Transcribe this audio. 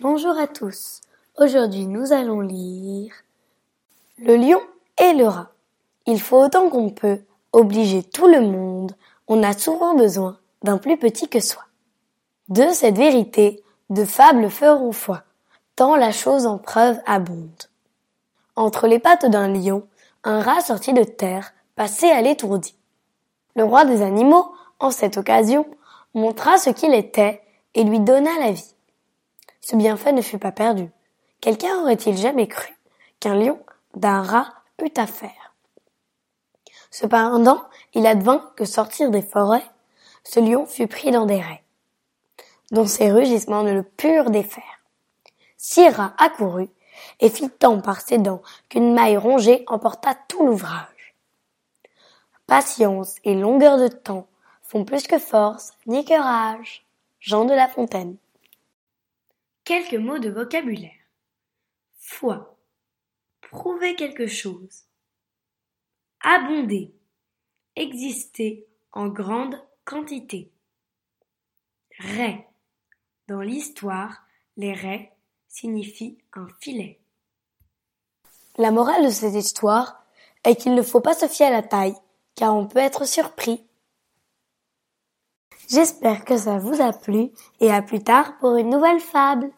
Bonjour à tous. Aujourd'hui, nous allons lire Le lion et le rat. Il faut autant qu'on peut obliger tout le monde. On a souvent besoin d'un plus petit que soi. De cette vérité, de fables feront foi, tant la chose en preuve abonde. Entre les pattes d'un lion, un rat sorti de terre passait à l'étourdi. Le roi des animaux, en cette occasion, montra ce qu'il était et lui donna la vie. Ce bienfait ne fut pas perdu. Quelqu'un aurait-il jamais cru qu'un lion d'un rat eût affaire? Cependant, il advint que sortir des forêts, ce lion fut pris dans des raies, dont ses rugissements ne le purent défaire. Rats accourut et fit tant par ses dents qu'une maille rongée emporta tout l'ouvrage. Patience et longueur de temps font plus que force ni que rage. Jean de La Fontaine. Quelques mots de vocabulaire. Foi. Prouver quelque chose. Abonder. Exister en grande quantité. Ray. Dans l'histoire, les raies signifient un filet. La morale de cette histoire est qu'il ne faut pas se fier à la taille, car on peut être surpris. J'espère que ça vous a plu et à plus tard pour une nouvelle fable.